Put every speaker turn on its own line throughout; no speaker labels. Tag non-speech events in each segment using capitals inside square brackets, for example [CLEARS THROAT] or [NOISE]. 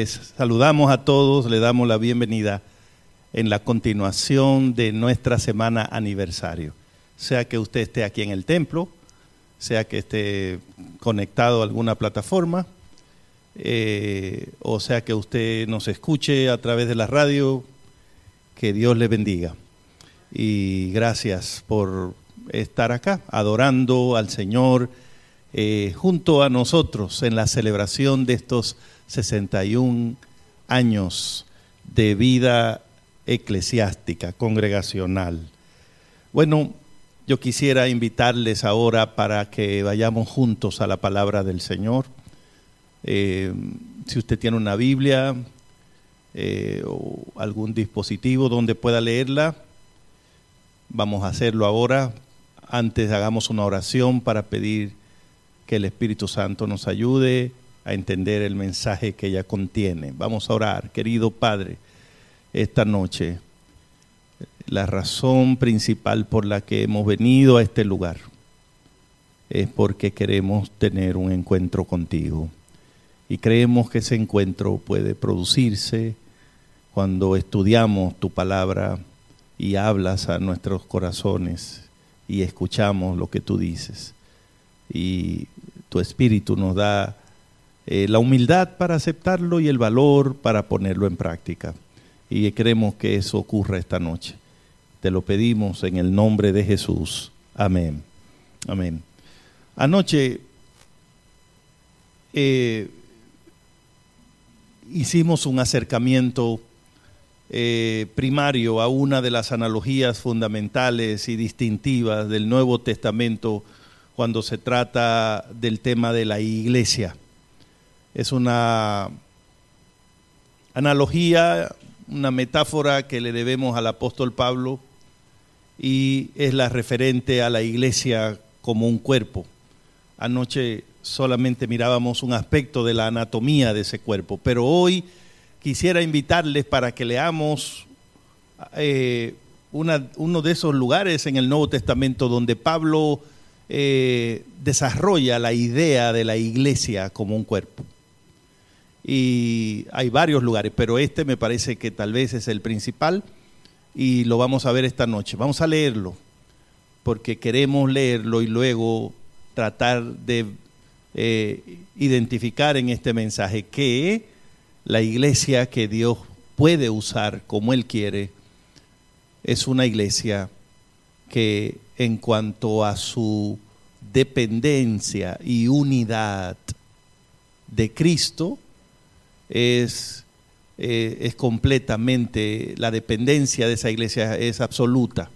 les saludamos a todos, le damos la bienvenida en la continuación de nuestra semana aniversario. Sea que usted esté aquí en el templo, sea que esté conectado a alguna plataforma, eh, o sea que usted nos escuche a través de la radio, que Dios le bendiga. Y gracias por estar acá, adorando al Señor eh, junto a nosotros en la celebración de estos 61 años de vida eclesiástica, congregacional. Bueno, yo quisiera invitarles ahora para que vayamos juntos a la palabra del Señor. Eh, si usted tiene una Biblia eh, o algún dispositivo donde pueda leerla, vamos a hacerlo ahora. Antes hagamos una oración para pedir que el Espíritu Santo nos ayude a entender el mensaje que ella contiene. Vamos a orar, querido Padre, esta noche. La razón principal por la que hemos venido a este lugar es porque queremos tener un encuentro contigo. Y creemos que ese encuentro puede producirse cuando estudiamos tu palabra y hablas a nuestros corazones y escuchamos lo que tú dices. Y tu espíritu nos da eh, la humildad para aceptarlo y el valor para ponerlo en práctica. Y queremos que eso ocurra esta noche. Te lo pedimos en el nombre de Jesús. Amén. Amén. Anoche eh, hicimos un acercamiento eh, primario a una de las analogías fundamentales y distintivas del Nuevo Testamento cuando se trata del tema de la iglesia. Es una analogía, una metáfora que le debemos al apóstol Pablo y es la referente a la iglesia como un cuerpo. Anoche solamente mirábamos un aspecto de la anatomía de ese cuerpo, pero hoy quisiera invitarles para que leamos eh, uno de esos lugares en el Nuevo Testamento donde Pablo eh, desarrolla la idea de la iglesia como un cuerpo. Y hay varios lugares, pero este me parece que tal vez es el principal y lo vamos a ver esta noche. Vamos a leerlo, porque queremos leerlo y luego tratar de eh, identificar en este mensaje que la iglesia que Dios puede usar como Él quiere es una iglesia que en cuanto a su dependencia y unidad de Cristo es, eh, es completamente, la dependencia de esa iglesia es absoluta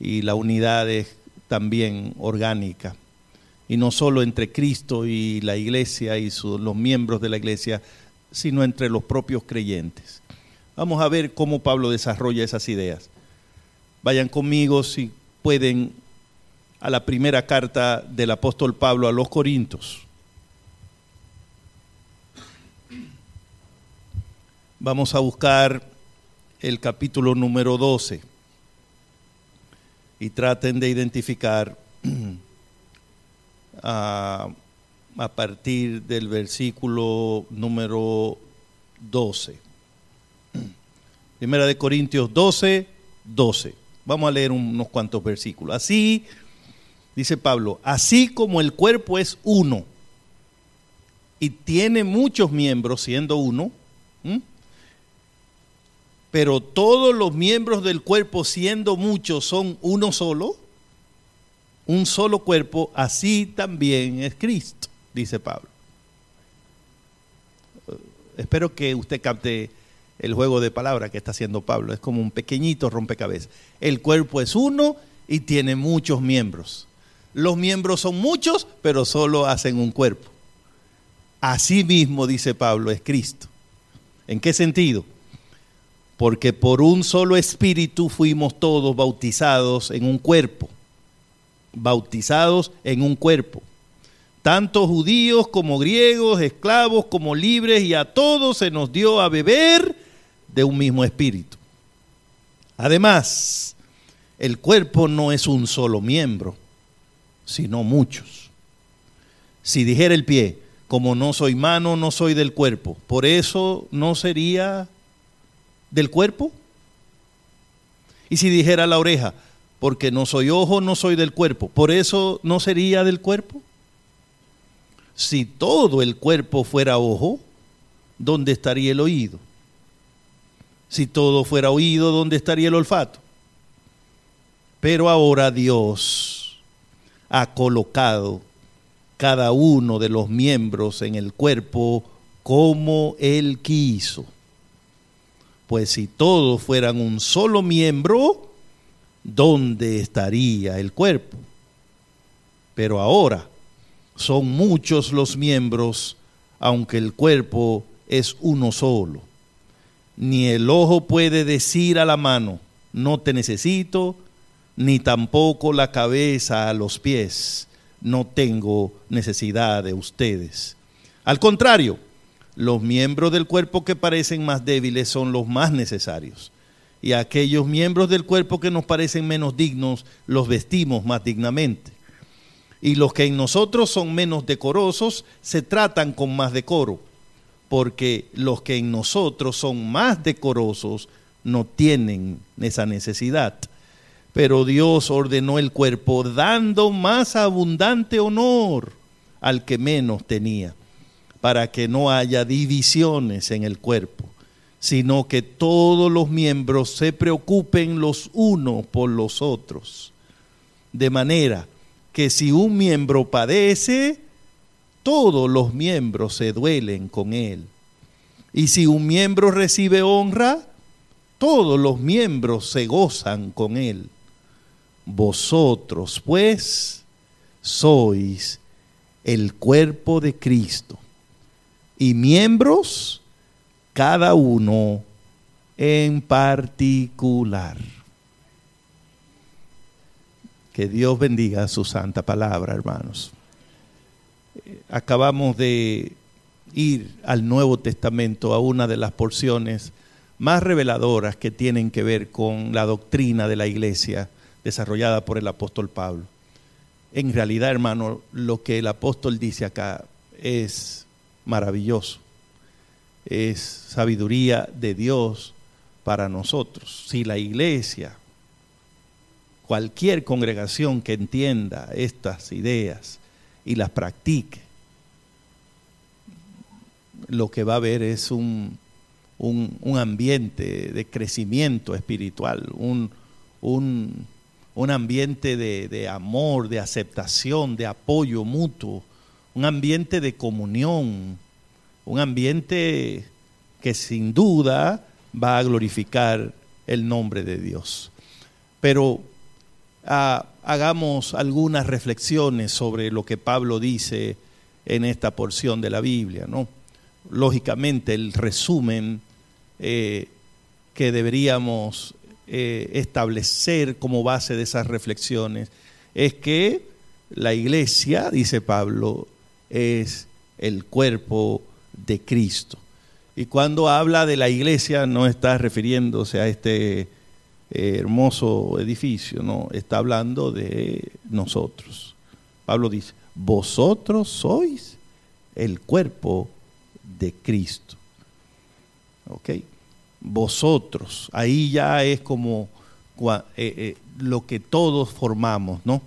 y la unidad es también orgánica. Y no solo entre Cristo y la iglesia y los miembros de la iglesia, sino entre los propios creyentes. Vamos a ver cómo Pablo desarrolla esas ideas. Vayan conmigo si pueden a la primera carta del apóstol Pablo a los Corintios. Vamos a buscar el capítulo número 12 y traten de identificar [CLEARS THROAT] a, partir del versículo número 12. [CLEARS THROAT] Primera de Corintios 12, 12. Vamos a leer unos cuantos versículos. Así, dice Pablo, así como el cuerpo es uno y tiene muchos miembros siendo uno, pero todos los miembros del cuerpo siendo muchos son uno solo, un solo cuerpo, así también es Cristo dice Pablo. Espero que usted capte el juego de palabras que está haciendo Pablo. Es como un pequeñito rompecabezas. El cuerpo es uno y tiene muchos miembros. Los miembros son muchos, pero solo hacen un cuerpo. Así mismo, dice Pablo, es Cristo. ¿En qué sentido? Porque por un solo espíritu fuimos todos bautizados en un cuerpo. Bautizados en un cuerpo tanto judíos como griegos, esclavos como libres, y a todos se nos dio a beber de un mismo espíritu. Además, el cuerpo no es un solo miembro, sino muchos. Si dijera el pie, como no soy mano, no soy del cuerpo. Por eso no sería del cuerpo. Y si dijera la oreja, porque no soy ojo, no soy del cuerpo, por eso no sería del cuerpo. Si todo el cuerpo fuera ojo, ¿dónde estaría el oído? Si todo fuera oído, ¿dónde estaría el olfato? Pero ahora Dios ha colocado cada uno de los miembros en el cuerpo como Él quiso. Pues si todos fueran un solo miembro, ¿dónde estaría el cuerpo? Pero ahora son muchos los miembros, aunque el cuerpo es uno solo. Ni el ojo puede decir a la mano, no te necesito, ni tampoco la cabeza a los pies, no tengo necesidad de ustedes. Al contrario, los miembros del cuerpo que parecen más débiles son los más necesarios. Y aquellos miembros del cuerpo que nos parecen menos dignos, los vestimos más dignamente. Y los que en nosotros son menos decorosos, se tratan con más decoro. Porque los que en nosotros son más decorosos, no tienen esa necesidad. Pero Dios ordenó el cuerpo dando más abundante honor al que menos tenía para que no haya divisiones en el cuerpo, sino que todos los miembros se preocupen los unos por los otros. De manera que si un miembro padece, todos los miembros se duelen con él. Y si un miembro recibe honra, todos los miembros se gozan con él. Vosotros, pues, sois el cuerpo de Cristo y miembros, cada uno en particular. Que Dios bendiga su santa palabra, hermanos. Acabamos de ir al Nuevo Testamento, a una de las porciones más reveladoras que tienen que ver con la doctrina de la iglesia desarrollada por el apóstol Pablo. En realidad, hermano, lo que el apóstol dice acá es maravilloso. Es sabiduría de Dios para nosotros. Si la iglesia, cualquier congregación que entienda estas ideas y las practique, lo que va a haber es un, un, ambiente de crecimiento espiritual, un, un ambiente de, de, amor, de aceptación, de apoyo mutuo, un ambiente de comunión, un ambiente que sin duda va a glorificar el nombre de Dios. Pero ah, hagamos algunas reflexiones sobre lo que Pablo dice en esta porción de la Biblia, ¿no? Lógicamente, el resumen eh, que deberíamos eh, establecer como base de esas reflexiones es que la iglesia, dice Pablo, es el cuerpo de Cristo. Y cuando habla de la iglesia no está refiriéndose a este eh, hermoso edificio, no, está hablando de nosotros. Pablo dice, vosotros sois el cuerpo de Cristo. ¿Ok? Vosotros, ahí ya es como eh, eh, lo que todos formamos, ¿no?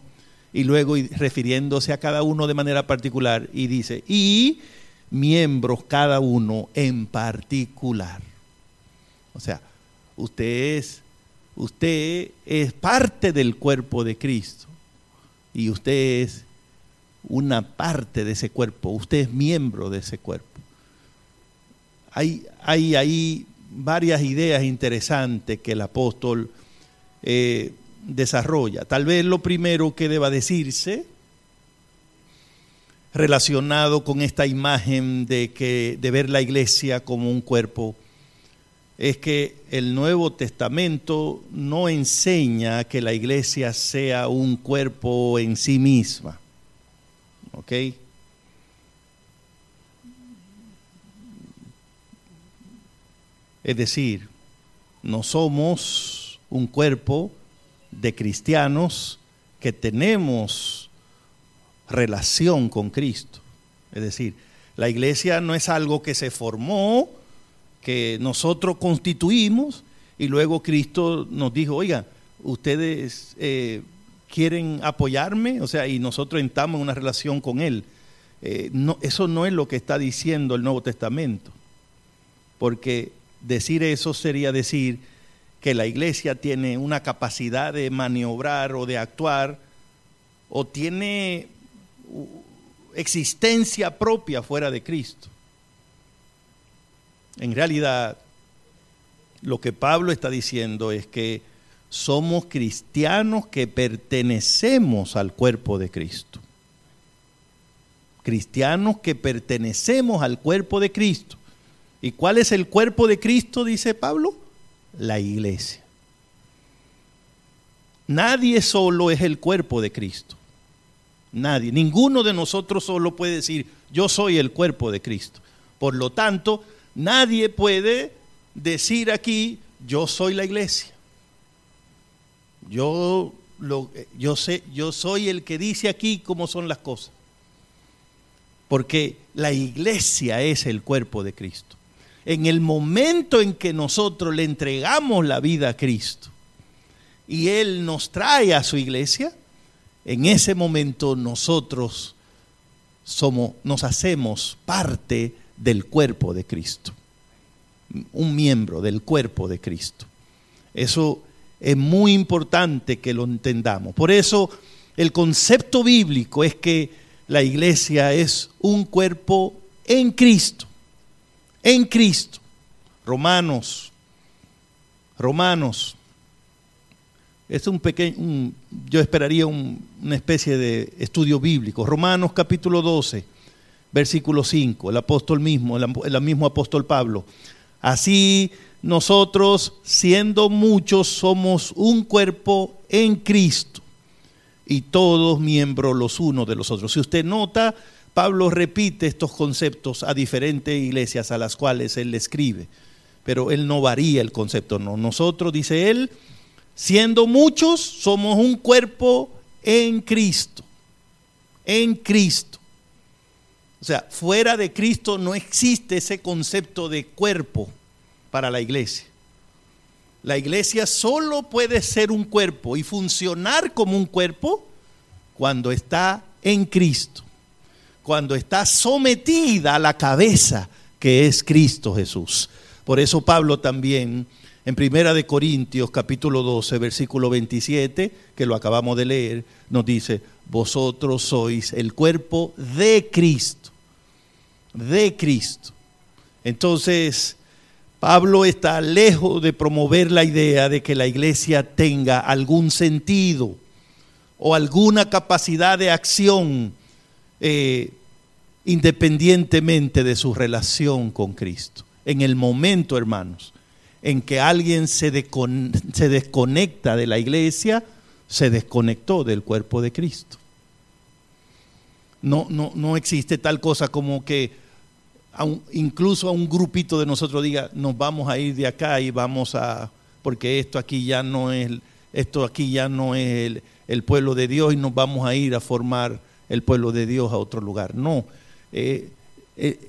Y luego refiriéndose a cada uno de manera particular y dice, y miembros cada uno en particular. O sea, usted es, usted es parte del cuerpo de Cristo y usted es una parte de ese cuerpo, usted es miembro de ese cuerpo. Hay, hay ahí varias ideas interesantes que el apóstol eh, desarrolla. Tal vez lo primero que deba decirse relacionado con esta imagen de que de ver la iglesia como un cuerpo es que el Nuevo Testamento no enseña que la iglesia sea un cuerpo en sí misma. ¿Ok? Es decir, no somos un cuerpo de cristianos que tenemos relación con Cristo. Es decir, La iglesia no es algo que se formó, que nosotros constituimos y luego Cristo nos dijo, oiga, ustedes eh, quieren apoyarme, o sea, y nosotros entramos en una relación con Él. Eh, no, eso no es lo que está diciendo el Nuevo Testamento, porque decir eso sería decir que la iglesia tiene una capacidad de maniobrar o de actuar o tiene existencia propia fuera de Cristo. En realidad, lo que Pablo está diciendo es que somos cristianos que pertenecemos al cuerpo de Cristo. Cristianos que pertenecemos al cuerpo de Cristo. ¿Y cuál es el cuerpo de Cristo? Dice Pablo. La iglesia. Nadie solo es el cuerpo de Cristo. Nadie. Ninguno de nosotros solo puede decir, yo soy el cuerpo de Cristo. Por lo tanto, nadie puede decir aquí, yo soy la iglesia. Yo, lo, yo, sé, yo soy el que dice aquí cómo son las cosas. Porque la iglesia es el cuerpo de Cristo. En el momento en que nosotros le entregamos la vida a Cristo y Él nos trae a su iglesia, en ese momento nosotros somos, nos hacemos parte del cuerpo de Cristo. Un miembro del cuerpo de Cristo. Eso es muy importante que lo entendamos. Por eso el concepto bíblico es que la iglesia es un cuerpo en Cristo. En Cristo. Romanos. Romanos. Es un pequeño, yo esperaría una especie de estudio bíblico. Romanos capítulo 12, versículo 5, el apóstol mismo, el mismo apóstol Pablo. Así nosotros, siendo muchos, somos un cuerpo en Cristo y todos miembros los unos de los otros. Si usted nota, Pablo repite estos conceptos a diferentes iglesias a las cuales él escribe, pero él no varía el concepto, no. Nosotros, dice él, siendo muchos, somos un cuerpo en Cristo, en Cristo. O sea, fuera de Cristo no existe ese concepto de cuerpo para la iglesia. La iglesia solo puede ser un cuerpo y funcionar como un cuerpo cuando está en Cristo, cuando está sometida a la cabeza que es Cristo Jesús. Por eso Pablo también en Primera de Corintios capítulo 12 versículo 27, que lo acabamos de leer, nos dice, "Vosotros sois el cuerpo de Cristo." De Cristo. Entonces, Pablo está lejos de promover la idea de que la iglesia tenga algún sentido o alguna capacidad de acción eh, independientemente de su relación con Cristo. En el momento, hermanos, en que alguien se, desconecta de la iglesia, se desconectó del cuerpo de Cristo. No, no, no existe tal cosa como que incluso a un grupito de nosotros diga, nos vamos a ir de acá y vamos a, porque esto aquí ya no es, esto aquí ya no es el, pueblo de Dios y nos vamos a ir a formar el pueblo de Dios a otro lugar. No, eh, eh,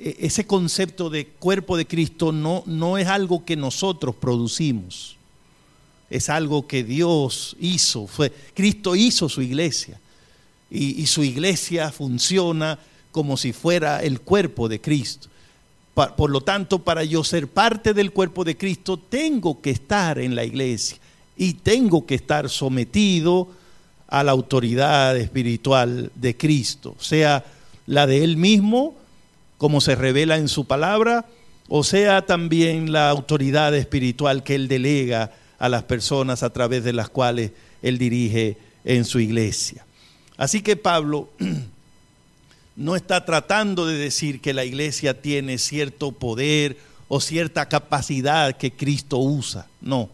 eh, ese concepto de cuerpo de Cristo no, no es algo que nosotros producimos, es algo que Dios hizo, fue, Cristo hizo su iglesia y, y su iglesia funciona como si fuera el cuerpo de Cristo. Por lo tanto, para yo ser parte del cuerpo de Cristo, tengo que estar en la iglesia y tengo que estar sometido a la autoridad espiritual de Cristo, sea la de Él mismo, como se revela en su palabra, o sea también la autoridad espiritual que Él delega a las personas a través de las cuales Él dirige en su iglesia. Así que Pablo [CLEARS THROAT] no está tratando de decir que la iglesia tiene cierto poder o cierta capacidad que Cristo usa. No.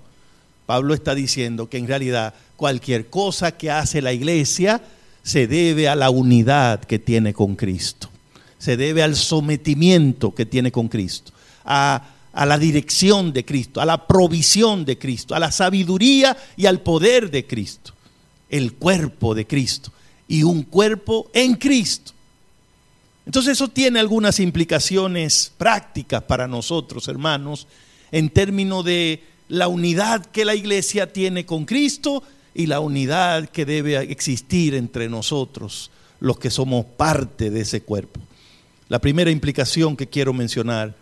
Pablo está diciendo que en realidad cualquier cosa que hace la iglesia se debe a la unidad que tiene con Cristo. Se debe al sometimiento que tiene con Cristo. A, a la dirección de Cristo, a la provisión de Cristo, a la sabiduría y al poder de Cristo. El cuerpo de Cristo. Y un cuerpo en Cristo. Entonces eso tiene algunas implicaciones prácticas para nosotros, hermanos, en términos de la unidad que la iglesia tiene con Cristo y la unidad que debe existir entre nosotros, los que somos parte de ese cuerpo. La primera implicación que quiero mencionar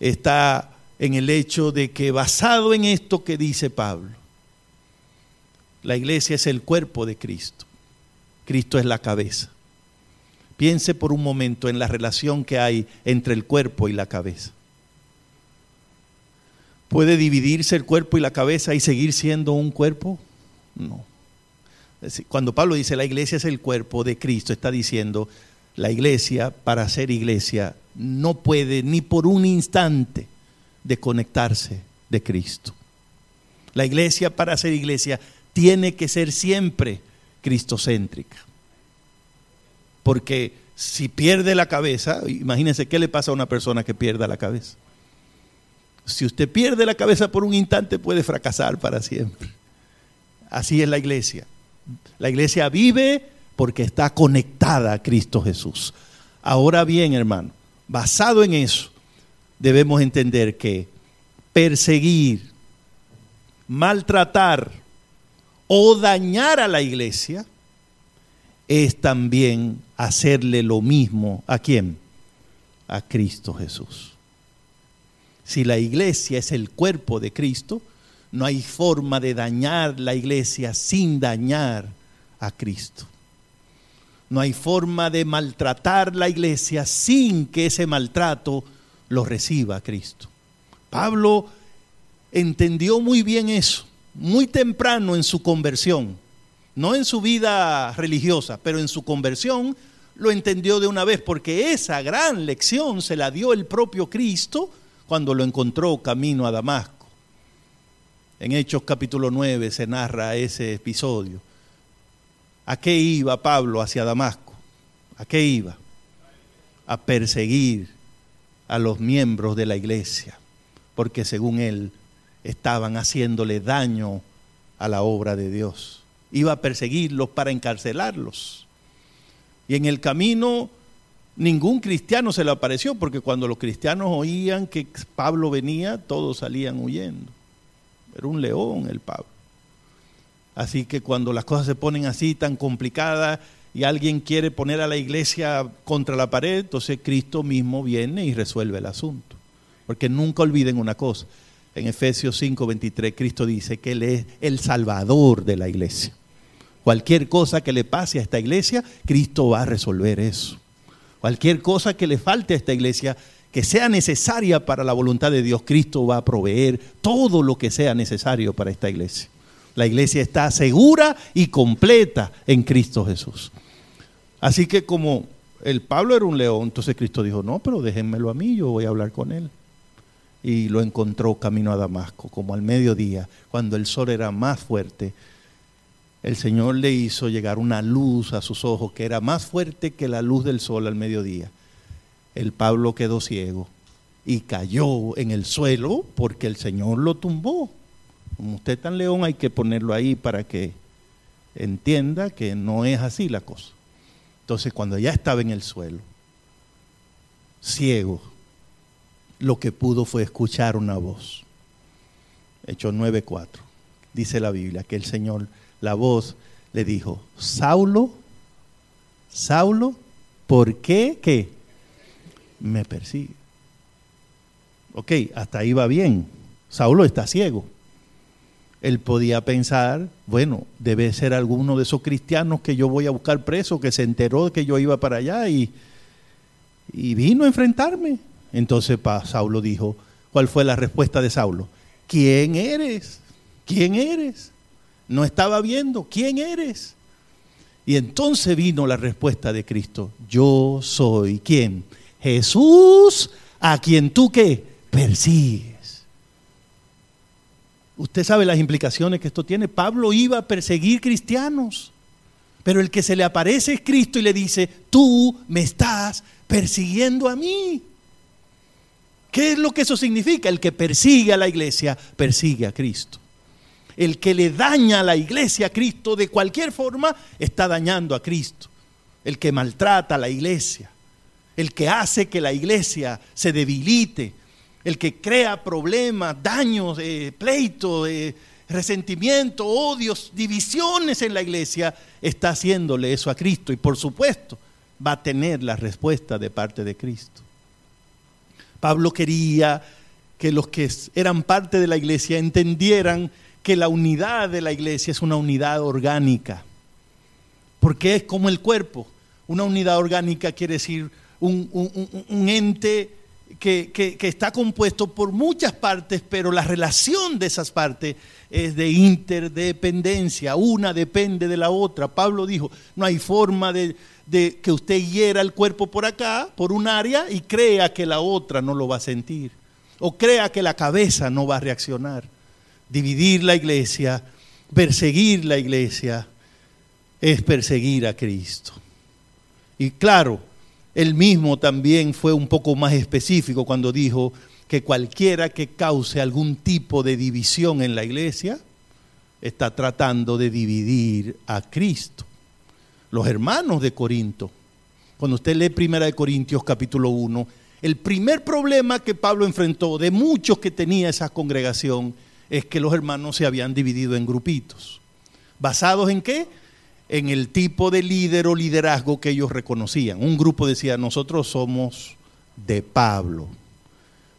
está en el hecho de que basado en esto que dice Pablo, la iglesia es el cuerpo de Cristo. Cristo es la cabeza. Piense por un momento en la relación que hay entre el cuerpo y la cabeza. ¿Puede dividirse el cuerpo y la cabeza y seguir siendo un cuerpo? No. Cuando Pablo dice la iglesia es el cuerpo de Cristo, está diciendo la iglesia para ser iglesia no puede ni por un instante desconectarse de Cristo. La iglesia para ser iglesia tiene que ser siempre cristocéntrica. Porque si pierde la cabeza, imagínense qué le pasa a una persona que pierda la cabeza. Si usted pierde la cabeza por un instante puede fracasar para siempre. Así es la iglesia. La iglesia vive porque está conectada a Cristo Jesús. Ahora bien, hermano, basado en eso, debemos entender que perseguir, maltratar o dañar a la iglesia es también hacerle lo mismo a quién? A Cristo Jesús. Si la iglesia es el cuerpo de Cristo, no hay forma de dañar la iglesia sin dañar a Cristo. No hay forma de maltratar la iglesia sin que ese maltrato lo reciba Cristo. Pablo entendió muy bien eso, muy temprano en su conversión no en su vida religiosa, pero en su conversión lo entendió de una vez, porque esa gran lección se la dio el propio Cristo cuando lo encontró camino a Damasco. En Hechos capítulo 9 se narra ese episodio. ¿A qué iba Pablo hacia Damasco? ¿A qué iba? A perseguir a los miembros de la iglesia, porque según él estaban haciéndole daño a la obra de Dios iba a perseguirlos para encarcelarlos. Y en el camino ningún cristiano se le apareció, porque cuando los cristianos oían que Pablo venía, todos salían huyendo. Era un león el Pablo. Así que cuando las cosas se ponen así tan complicadas y alguien quiere poner a la iglesia contra la pared, entonces Cristo mismo viene y resuelve el asunto. Porque nunca olviden una cosa. En Efesios 5:23 Cristo dice que Él es el salvador de la iglesia. Cualquier cosa que le pase a esta iglesia, Cristo va a resolver eso. Cualquier cosa que le falte a esta iglesia, que sea necesaria para la voluntad de Dios, Cristo va a proveer todo lo que sea necesario para esta iglesia. La iglesia está segura y completa en Cristo Jesús. Así que como el Pablo era un león, entonces Cristo dijo, no, pero déjenmelo a mí, yo voy a hablar con él. Y lo encontró camino a Damasco, como al mediodía, cuando el sol era más fuerte el Señor le hizo llegar una luz a sus ojos que era más fuerte que la luz del sol al mediodía. El Pablo quedó ciego y cayó en el suelo porque el Señor lo tumbó. Como usted tan león hay que ponerlo ahí para que entienda que no es así la cosa. Entonces cuando ya estaba en el suelo, ciego, lo que pudo fue escuchar una voz. Hechos 9:4. Dice la Biblia que el Señor la voz le dijo, Saulo, Saulo, ¿por qué qué? Me persigue. Ok, hasta ahí va bien. Saulo está ciego. Él podía pensar, bueno, debe ser alguno de esos cristianos que yo voy a buscar preso, que se enteró de que yo iba para allá y, y vino a enfrentarme. Entonces Saulo dijo, ¿cuál fue la respuesta de Saulo? ¿Quién eres? ¿Quién eres? no estaba viendo, ¿quién eres? Y entonces vino la respuesta de Cristo, yo soy quién? Jesús, a quien tú qué? Persigues. Usted sabe las implicaciones que esto tiene. Pablo iba a perseguir cristianos, pero el que se le aparece es Cristo y le dice, tú me estás persiguiendo a mí. ¿Qué es lo que eso significa? El que persigue a la iglesia, persigue a Cristo. El que le daña a la iglesia a Cristo de cualquier forma está dañando a Cristo. El que maltrata a la iglesia, el que hace que la iglesia se debilite, el que crea problemas, daños, eh, pleitos, eh, resentimiento, odios, divisiones en la iglesia, está haciéndole eso a Cristo y por supuesto va a tener la respuesta de parte de Cristo. Pablo quería que los que eran parte de la iglesia entendieran que la unidad de la iglesia es una unidad orgánica, porque es como el cuerpo. Una unidad orgánica quiere decir un, ente que, está compuesto por muchas partes, pero la relación de esas partes es de interdependencia, una depende de la otra. Pablo dijo, no hay forma de, de que usted hiera el cuerpo por acá, por un área, y crea que la otra no lo va a sentir, o crea que la cabeza no va a reaccionar. Dividir la iglesia, perseguir la iglesia, es perseguir a Cristo. Y claro, él mismo también fue un poco más específico cuando dijo que cualquiera que cause algún tipo de división en la iglesia está tratando de dividir a Cristo. Los hermanos de Corinto, cuando usted lee Primera de Corintios capítulo 1, el primer problema que Pablo enfrentó de muchos que tenía esa congregación es que los hermanos se habían dividido en grupitos. ¿Basados en qué? En el tipo de líder o liderazgo que ellos reconocían. Un grupo decía, nosotros somos de Pablo.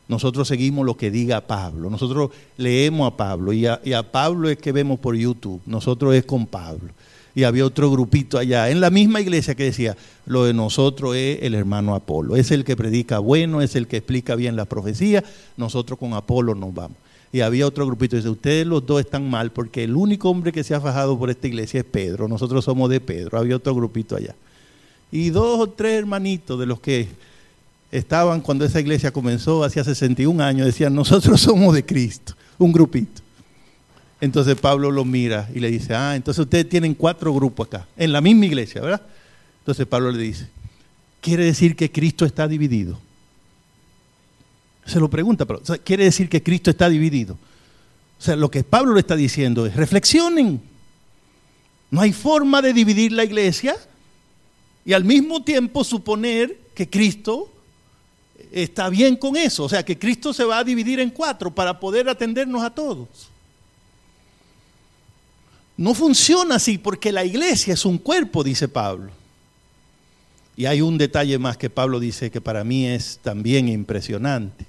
Nosotros seguimos lo que diga Pablo. Nosotros leemos a Pablo y a, Pablo es que vemos por YouTube. Nosotros es con Pablo. Y había otro grupito allá, en la misma iglesia, que decía, lo de nosotros es el hermano Apolo. Es el que predica bueno, es el que explica bien la profecía. Nosotros con Apolo nos vamos y había otro grupito. Dice, ustedes los dos están mal porque el único hombre que se ha fajado por esta iglesia es Pedro. Nosotros somos de Pedro. Había otro grupito allá. Y dos o tres hermanitos de los que estaban cuando esa iglesia comenzó, hacía 61 años, decían, nosotros somos de Cristo. Un grupito. Entonces Pablo lo mira y le dice, ah, entonces ustedes tienen cuatro grupos acá, en la misma iglesia, ¿verdad? Entonces Pablo le dice, quiere decir que Cristo está dividido. Se lo pregunta, pero quiere decir que Cristo está dividido. O sea, lo que Pablo le está diciendo es, reflexionen. No hay forma de dividir la iglesia y al mismo tiempo suponer que Cristo está bien con eso. O sea, que Cristo se va a dividir en cuatro para poder atendernos a todos. No funciona así porque la iglesia es un cuerpo, dice Pablo. Y hay un detalle más que Pablo dice que para mí es también impresionante.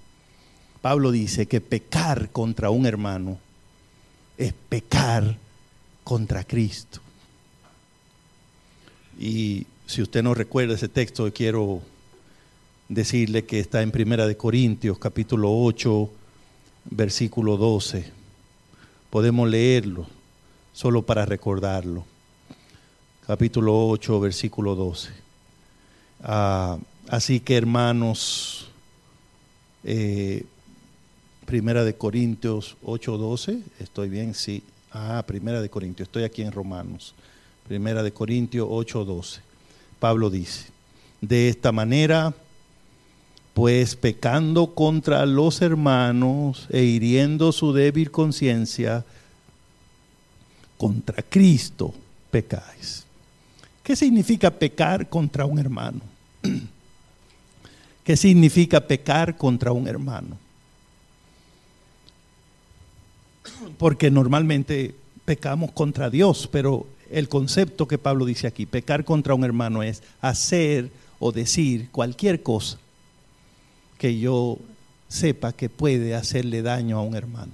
Pablo dice que pecar contra un hermano es pecar contra Cristo. Y si usted no recuerda ese texto, quiero decirle que está en Primera de Corintios, capítulo 8, versículo 12. Podemos leerlo solo para recordarlo. Capítulo 8, versículo 12. Ah, así que hermanos, eh, Primera de Corintios 8:12, estoy bien, sí. Ah, Primera de Corintios, estoy aquí en Romanos. Primera de Corintios 8:12. Pablo dice, de esta manera, pues pecando contra los hermanos e hiriendo su débil conciencia, contra Cristo pecáis. ¿Qué significa pecar contra un hermano? [CLEARS THROAT] ¿Qué significa pecar contra un hermano? [CLEARS THROAT] porque normalmente pecamos contra Dios, pero el concepto que Pablo dice aquí, pecar contra un hermano es hacer o decir cualquier cosa que yo sepa que puede hacerle daño a un hermano,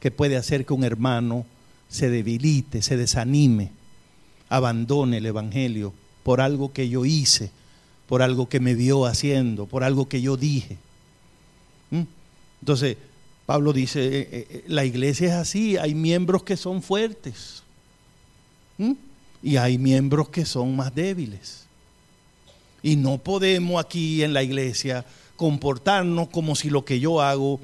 que puede hacer que un hermano se debilite, se desanime, abandone el Evangelio por algo que yo hice, por algo que me vio haciendo, por algo que yo dije. ¿Mm? Entonces, Pablo dice, eh, eh, eh, la iglesia es así, hay miembros que son fuertes y hay miembros que son más débiles. Y no podemos aquí en la iglesia comportarnos como si lo que yo hago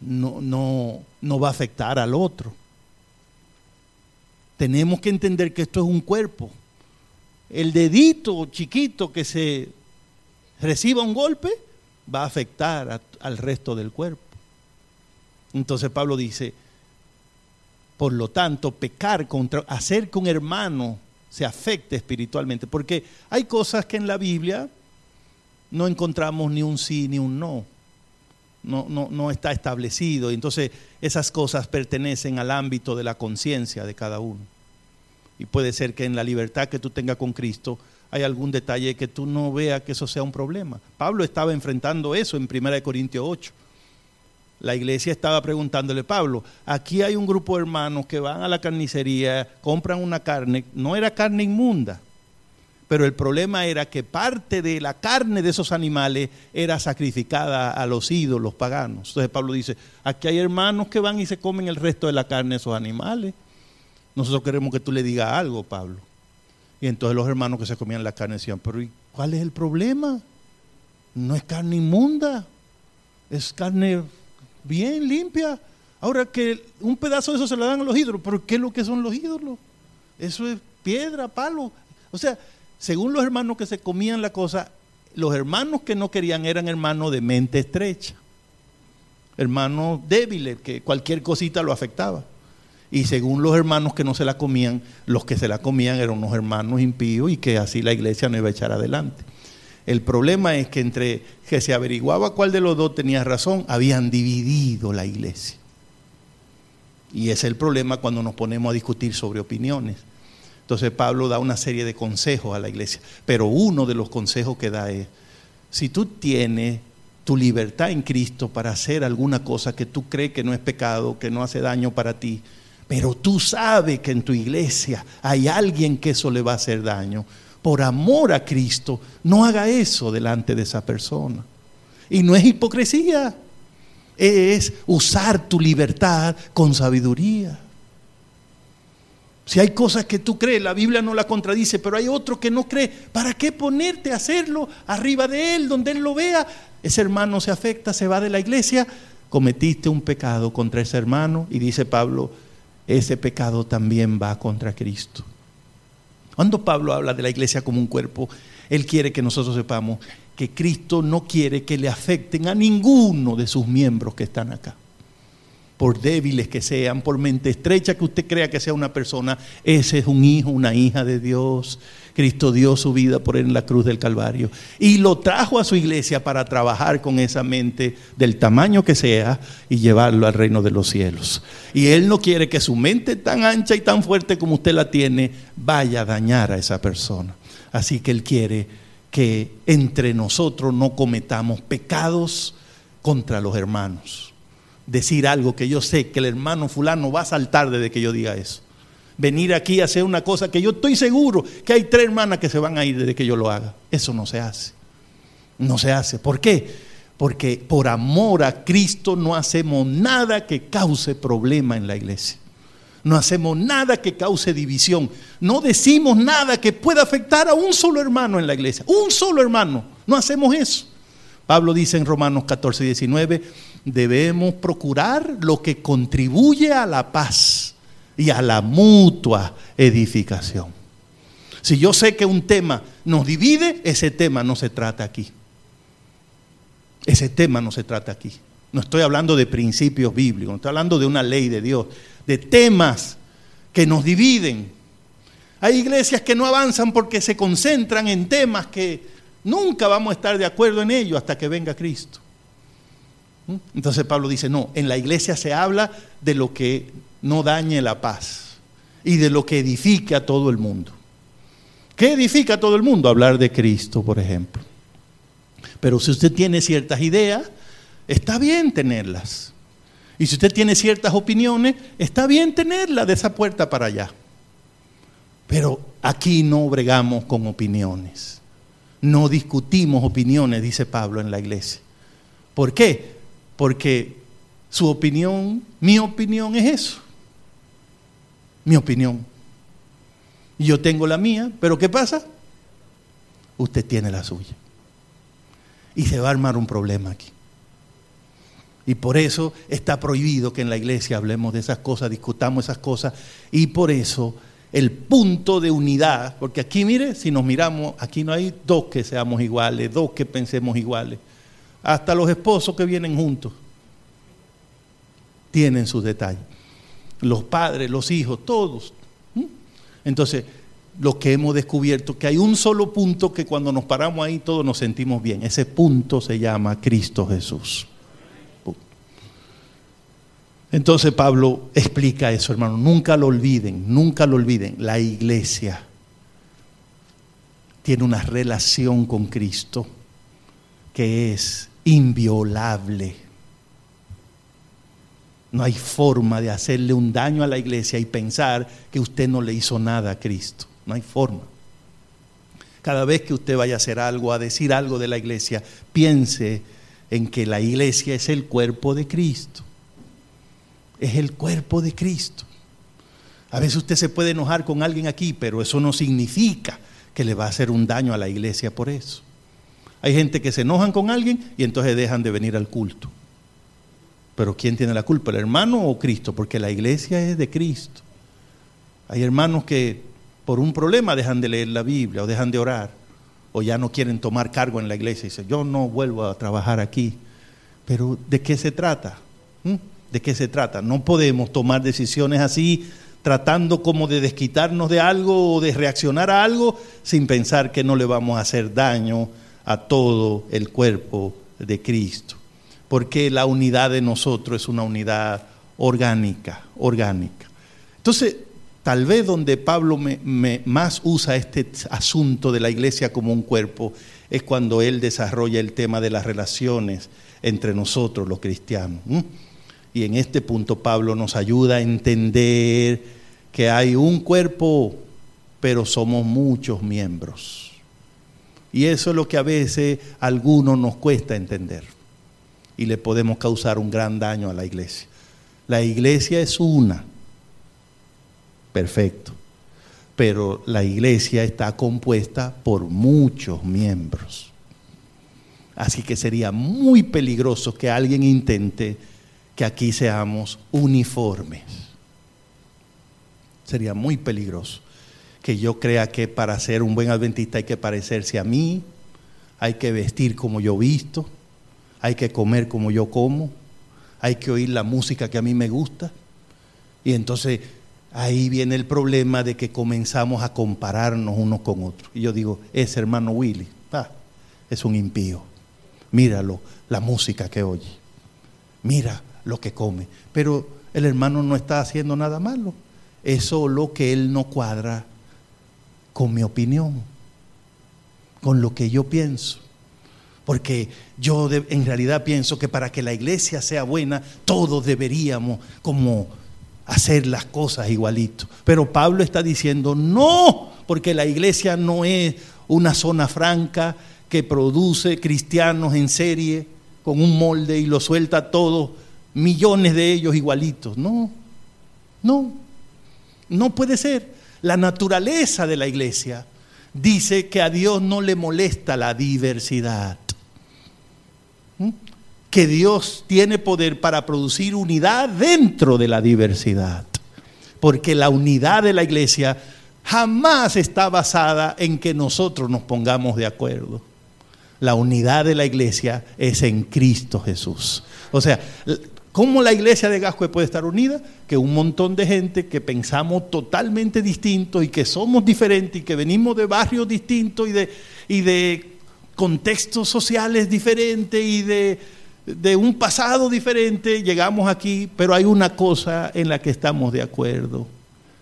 no, no, no va a afectar al otro. Tenemos que entender que esto es un cuerpo. El dedito chiquito que se reciba un golpe va a afectar al resto del cuerpo. Entonces Pablo dice, por lo tanto, pecar contra, hacer que un hermano se afecte espiritualmente, porque hay cosas que en la Biblia no encontramos ni un sí ni un no. No, no, no está establecido. Entonces esas cosas pertenecen al ámbito de la conciencia de cada uno. Y puede ser que en la libertad que tú tengas con Cristo hay algún detalle que tú no veas que eso sea un problema. Pablo estaba enfrentando eso en 1 Corintios 8. La iglesia estaba preguntándole, Pablo, aquí hay un grupo de hermanos que van a la carnicería, compran una carne, no era carne inmunda, pero el problema era que parte de la carne de esos animales era sacrificada a los ídolos paganos. Entonces Pablo dice, aquí hay hermanos que van y se comen el resto de la carne de esos animales. Nosotros queremos que tú le digas algo, Pablo. Y entonces los hermanos que se comían la carne decían, pero ¿cuál es el problema? No es carne inmunda, es carne bien limpia. Ahora que un pedazo de eso se le dan a los ídolos, pero ¿qué es lo que son los ídolos? Eso es piedra, palo. O sea, según los hermanos que se comían la cosa, los hermanos que no querían eran hermanos de mente estrecha, hermanos débiles, que cualquier cosita lo afectaba. Y según los hermanos que no se la comían, los que se la comían eran unos hermanos impíos y que así la iglesia no iba a echar adelante. El problema es que entre que se averiguaba cuál de los dos tenía razón, habían dividido la iglesia. Y ese es el problema cuando nos ponemos a discutir sobre opiniones. Entonces Pablo da una serie de consejos a la iglesia, pero uno de los consejos que da es, si tú tienes tu libertad en Cristo para hacer alguna cosa que tú crees que no es pecado, que no hace daño para ti, pero tú sabes que en tu iglesia hay alguien que eso le va a hacer daño, por amor a Cristo, no haga eso delante de esa persona. Y no es hipocresía, es usar tu libertad con sabiduría. Si hay cosas que tú crees, la Biblia no la contradice, pero hay otro que no cree, ¿para qué ponerte a hacerlo arriba de él, donde él lo vea? Ese hermano se afecta, se va de la iglesia, cometiste un pecado contra ese hermano y dice Pablo, ese pecado también va contra Cristo. Cuando Pablo habla de la iglesia como un cuerpo, él quiere que nosotros sepamos que Cristo no quiere que le afecten a ninguno de sus miembros que están acá por débiles que sean, por mente estrecha que usted crea que sea una persona, ese es un hijo, una hija de Dios. Cristo dio su vida por él en la cruz del Calvario y lo trajo a su iglesia para trabajar con esa mente del tamaño que sea y llevarlo al reino de los cielos. Y él no quiere que su mente tan ancha y tan fuerte como usted la tiene vaya a dañar a esa persona. Así que él quiere que entre nosotros no cometamos pecados contra los hermanos decir algo que yo sé que el hermano fulano va a saltar desde que yo diga eso. Venir aquí a hacer una cosa que yo estoy seguro que hay tres hermanas que se van a ir desde que yo lo haga. Eso no se hace. No se hace. ¿Por qué? Porque por amor a Cristo no hacemos nada que cause problema en la iglesia. No hacemos nada que cause división. No decimos nada que pueda afectar a un solo hermano en la iglesia. Un solo hermano. No hacemos eso. Pablo dice en Romanos 14, 19, debemos procurar lo que contribuye a la paz y a la mutua edificación. Si yo sé que un tema nos divide, ese tema no se trata aquí. Ese tema no se trata aquí. No estoy hablando de principios bíblicos, no estoy hablando de una ley de Dios, de temas que nos dividen. Hay iglesias que no avanzan porque se concentran en temas que nunca vamos a estar de acuerdo en ellos hasta que venga Cristo. Entonces Pablo dice, no, en la iglesia se habla de lo que no dañe la paz y de lo que edifique a todo el mundo. ¿Qué edifica a todo el mundo? Hablar de Cristo, por ejemplo. Pero si usted tiene ciertas ideas, está bien tenerlas. Y si usted tiene ciertas opiniones, está bien tenerlas de esa puerta para allá. Pero aquí no bregamos con opiniones. No discutimos opiniones, dice Pablo en la iglesia. ¿Por qué? Porque su opinión, mi opinión es eso. Mi opinión. Yo tengo la mía, pero ¿qué pasa? Usted tiene la suya. Y se va a armar un problema aquí. Y por eso está prohibido que en la iglesia hablemos de esas cosas, discutamos esas cosas. Y por eso el punto de unidad, porque aquí mire, si nos miramos, aquí no hay dos que seamos iguales, dos que pensemos iguales. Hasta los esposos que vienen juntos tienen sus detalles. Los padres, los hijos, todos. Entonces, lo que hemos descubierto, que hay un solo punto que cuando nos paramos ahí todos nos sentimos bien. Ese punto se llama Cristo Jesús. Entonces Pablo explica eso, hermano. Nunca lo olviden, nunca lo olviden. La iglesia tiene una relación con Cristo que es inviolable. No hay forma de hacerle un daño a la iglesia y pensar que usted no le hizo nada a Cristo. No hay forma. Cada vez que usted vaya a hacer algo, a decir algo de la iglesia, piense en que la iglesia es el cuerpo de Cristo es el cuerpo de Cristo. A veces usted se puede enojar con alguien aquí, pero eso no significa que le va a hacer un daño a la iglesia por eso. Hay gente que se enojan con alguien y entonces dejan de venir al culto. Pero ¿quién tiene la culpa? ¿El hermano o Cristo? Porque la iglesia es de Cristo. Hay hermanos que por un problema dejan de leer la Biblia o dejan de orar o ya no quieren tomar cargo en la iglesia y dicen, yo no vuelvo a trabajar aquí. Pero ¿de qué se trata? ¿Mm? ¿De qué se trata? No podemos tomar decisiones así tratando como de desquitarnos de algo o de reaccionar a algo sin pensar que no le vamos a hacer daño a todo el cuerpo de Cristo. Porque la unidad de nosotros es una unidad orgánica, orgánica. Entonces, tal vez donde Pablo más usa este asunto de la iglesia como un cuerpo es cuando él desarrolla el tema de las relaciones entre nosotros los cristianos. Y en este punto Pablo nos ayuda a entender que hay un cuerpo, pero somos muchos miembros. Y eso es lo que a veces a algunos nos cuesta entender. Y le podemos causar un gran daño a la iglesia. La iglesia es una. Perfecto. Pero la iglesia está compuesta por muchos miembros. Así que sería muy peligroso que alguien intente que aquí seamos uniformes. Sería muy peligroso que yo crea que para ser un buen adventista hay que parecerse a mí, hay que vestir como yo visto, hay que comer como yo como, hay que oír la música que a mí me gusta. Y entonces ahí viene el problema de que comenzamos a compararnos unos con otros. Y yo digo, ese hermano Willy, ah, es un impío. Míralo, la música que oye. Mira lo que come. Pero el hermano no está haciendo nada malo. Es solo que él no cuadra con mi opinión, con lo que yo pienso. Porque yo en realidad pienso que para que la iglesia sea buena, todos deberíamos como hacer las cosas igualito. Pero Pablo está diciendo, no, porque la iglesia no es una zona franca que produce cristianos en serie con un molde y lo suelta todo millones de ellos igualitos. No, no, no puede ser. La naturaleza de la iglesia dice que a Dios no le molesta la diversidad. Que Dios tiene poder para producir unidad dentro de la diversidad. Porque la unidad de la iglesia jamás está basada en que nosotros nos pongamos de acuerdo. La unidad de la iglesia es en Cristo Jesús. O sea, ¿Cómo la iglesia de Gascue puede estar unida? Que un montón de gente que pensamos totalmente distinto y que somos diferentes y que venimos de barrios distintos y de, y de contextos sociales diferentes y de, de un pasado diferente, llegamos aquí, pero hay una cosa en la que estamos de acuerdo.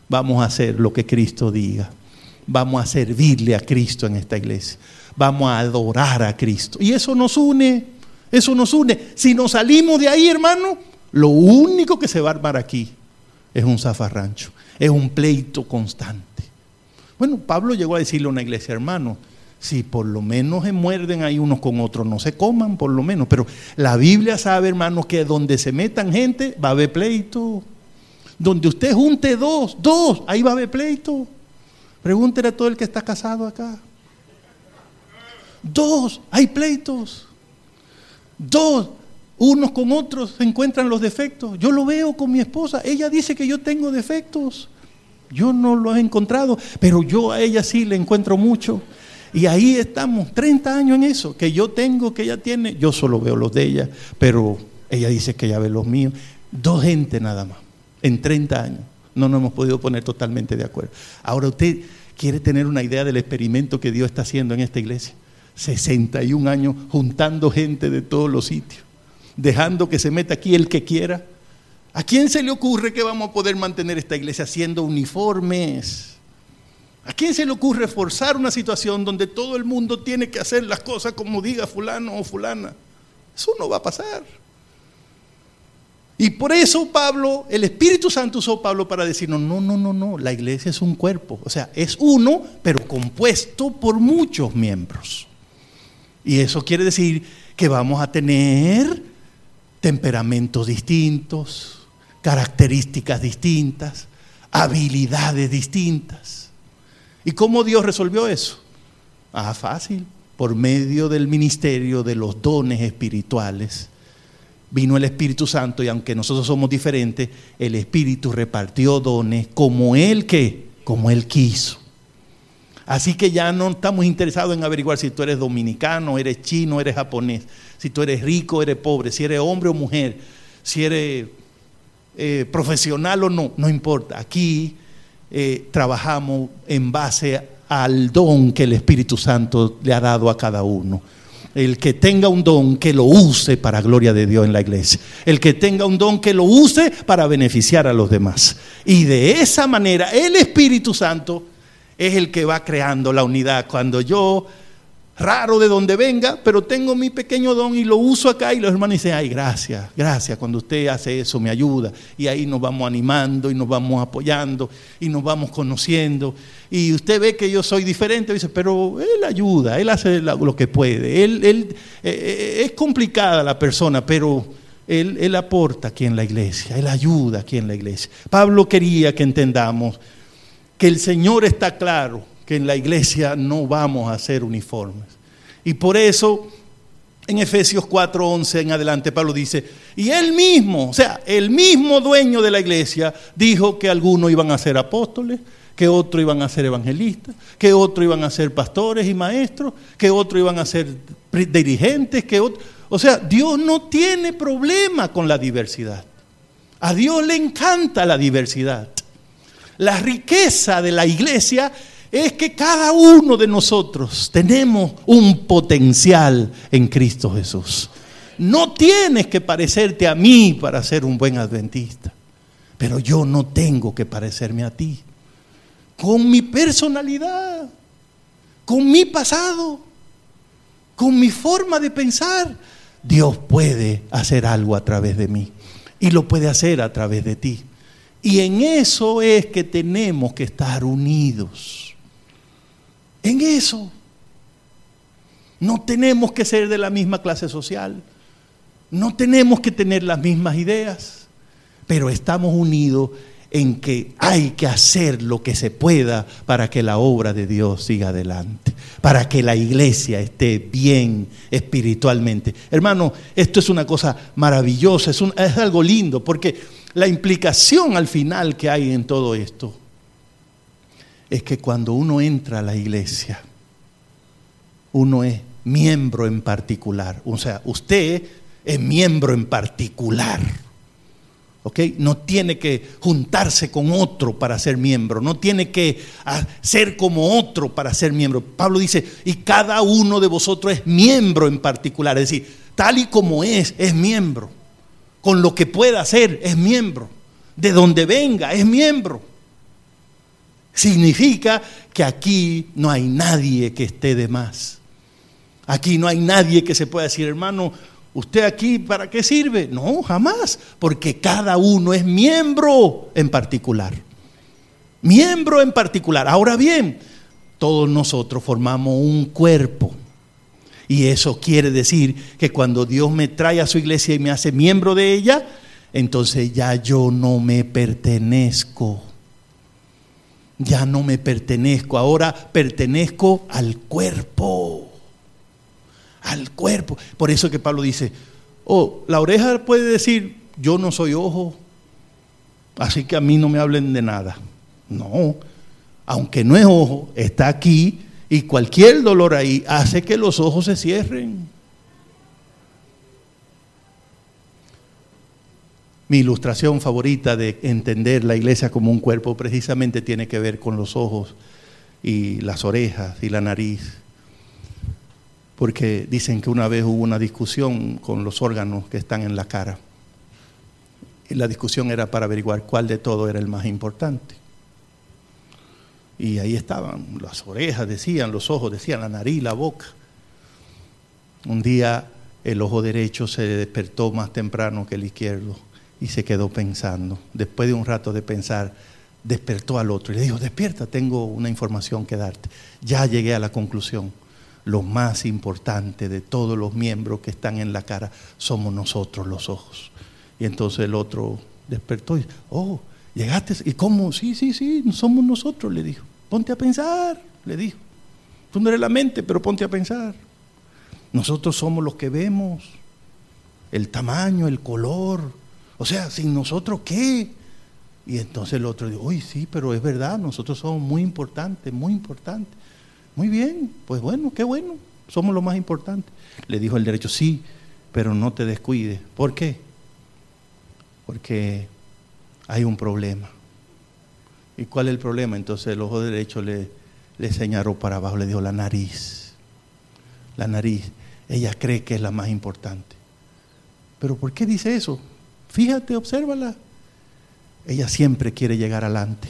Vamos a hacer lo que Cristo diga. Vamos a servirle a Cristo en esta iglesia. Vamos a adorar a Cristo. Y eso nos une. Eso nos une. Si nos salimos de ahí, hermano, lo único que se va a armar aquí es un zafarrancho, es un pleito constante. Bueno, Pablo llegó a decirle a una iglesia, hermano, si por lo menos se muerden ahí unos con otros, no se coman por lo menos. Pero la Biblia sabe, hermano, que donde se metan gente va a haber pleito. Donde usted junte dos, dos, ahí va a haber pleito. Pregúntele a todo el que está casado acá. Dos, hay pleitos. Dos, unos con otros se encuentran los defectos. Yo lo veo con mi esposa. Ella dice que yo tengo defectos. Yo no los he encontrado, pero yo a ella sí le encuentro mucho. Y ahí estamos, 30 años en eso, que yo tengo, que ella tiene. Yo solo veo los de ella, pero ella dice que ella ve los míos. Dos gente nada más, en 30 años. No nos hemos podido poner totalmente de acuerdo. Ahora usted quiere tener una idea del experimento que Dios está haciendo en esta iglesia. 61 años juntando gente de todos los sitios, dejando que se meta aquí el que quiera. ¿A quién se le ocurre que vamos a poder mantener esta iglesia haciendo uniformes? ¿A quién se le ocurre forzar una situación donde todo el mundo tiene que hacer las cosas como diga fulano o fulana? Eso no va a pasar. Y por eso Pablo, el Espíritu Santo usó Pablo para decirnos, no, no, no, no, la iglesia es un cuerpo, o sea, es uno, pero compuesto por muchos miembros. Y eso quiere decir que vamos a tener temperamentos distintos, características distintas, habilidades distintas. ¿Y cómo Dios resolvió eso? Ah, fácil, por medio del ministerio de los dones espirituales vino el Espíritu Santo y aunque nosotros somos diferentes, el Espíritu repartió dones como Él que, como Él quiso. Así que ya no estamos interesados en averiguar si tú eres dominicano, eres chino, eres japonés, si tú eres rico, eres pobre, si eres hombre o mujer, si eres eh, profesional o no, no importa. Aquí eh, trabajamos en base al don que el Espíritu Santo le ha dado a cada uno. El que tenga un don, que lo use para gloria de Dios en la iglesia. El que tenga un don, que lo use para beneficiar a los demás. Y de esa manera, el Espíritu Santo es el que va creando la unidad. Cuando yo raro de donde venga, pero tengo mi pequeño don y lo uso acá y los hermanos dicen, ay, gracias, gracias, cuando usted hace eso me ayuda. Y ahí nos vamos animando y nos vamos apoyando y nos vamos conociendo. Y usted ve que yo soy diferente, dice, pero él ayuda, él hace lo que puede. Él, él eh, eh, es complicada la persona, pero él, él aporta aquí en la iglesia, él ayuda aquí en la iglesia. Pablo quería que entendamos que el Señor está claro que en la iglesia no vamos a hacer uniformes. Y por eso en Efesios 4:11 en adelante Pablo dice, y él mismo, o sea, el mismo dueño de la iglesia dijo que algunos iban a ser apóstoles, que otros iban a ser evangelistas, que otros iban a ser pastores y maestros, que otros iban a ser dirigentes, que o sea, Dios no tiene problema con la diversidad. A Dios le encanta la diversidad. La riqueza de la iglesia es que cada uno de nosotros tenemos un potencial en Cristo Jesús. No tienes que parecerte a mí para ser un buen adventista, pero yo no tengo que parecerme a ti. Con mi personalidad, con mi pasado, con mi forma de pensar, Dios puede hacer algo a través de mí y lo puede hacer a través de ti. Y en eso es que tenemos que estar unidos en eso. No tenemos que ser de la misma clase social, no tenemos que tener las mismas ideas, pero estamos unidos en que hay que hacer lo que se pueda para que la obra de Dios siga adelante, para que la iglesia esté bien espiritualmente. Hermano, esto es una cosa maravillosa, es, es algo lindo, porque la implicación al final que hay en todo esto es que cuando uno entra a la iglesia, uno es miembro en particular. O sea, usted es miembro en particular. ¿Ok? No tiene que juntarse con otro para ser miembro, no tiene que ser como otro para ser miembro. Pablo dice, y cada uno de vosotros es miembro en particular, es decir, tal y como es, es miembro. Con lo que pueda hacer, es miembro. De donde venga, es miembro. Significa que aquí no hay nadie que esté de más. Aquí no hay nadie que se pueda decir, hermano, ¿usted aquí para qué sirve? No, jamás, porque cada uno es miembro en particular. Miembro en particular. Ahora bien, todos nosotros formamos un cuerpo. Y eso quiere decir que cuando Dios me trae a su iglesia y me hace miembro de ella, entonces ya yo no me pertenezco ya no me pertenezco, ahora pertenezco al cuerpo. Al cuerpo. Por eso que Pablo dice, oh, la oreja puede decir, yo no soy ojo, así que a mí no me hablen de nada. No, aunque no es ojo, está aquí y cualquier dolor ahí hace que los ojos se cierren. Mi ilustración favorita de entender la iglesia como un cuerpo precisamente tiene que ver con los ojos y las orejas y la nariz. Porque dicen que una vez hubo una discusión con los órganos que están en la cara. Y la discusión era para averiguar cuál de todo era el más importante. Y ahí estaban, las orejas decían, los ojos decían, la nariz, la boca. Un día el ojo derecho se despertó más temprano que el izquierdo y se quedó pensando. Después de un rato de pensar, despertó al otro y le dijo, despierta, tengo una información que darte. Ya llegué a la conclusión. Lo más importante de todos los miembros que están en la cara somos nosotros los ojos. Y entonces el otro despertó y, oh, llegaste. ¿Y cómo? Sí, sí, sí, somos nosotros, le dijo. Ponte a pensar, le dijo. Tú no eres la mente, pero ponte a pensar. Nosotros somos los que vemos el tamaño, el color. O sea, sin nosotros, ¿qué? Y entonces el otro dijo, uy, sí, pero es verdad, nosotros somos muy importantes, muy importantes. Muy bien, pues bueno, qué bueno, somos lo más importante. Le dijo el derecho, sí, pero no te descuides. ¿Por qué? Porque hay un problema. ¿Y cuál es el problema? Entonces el ojo derecho le, le señaló para abajo, le dijo la nariz. La nariz, ella cree que es la más importante. ¿Pero por qué dice eso? Fíjate, obsérvala. Ella siempre quiere llegar adelante.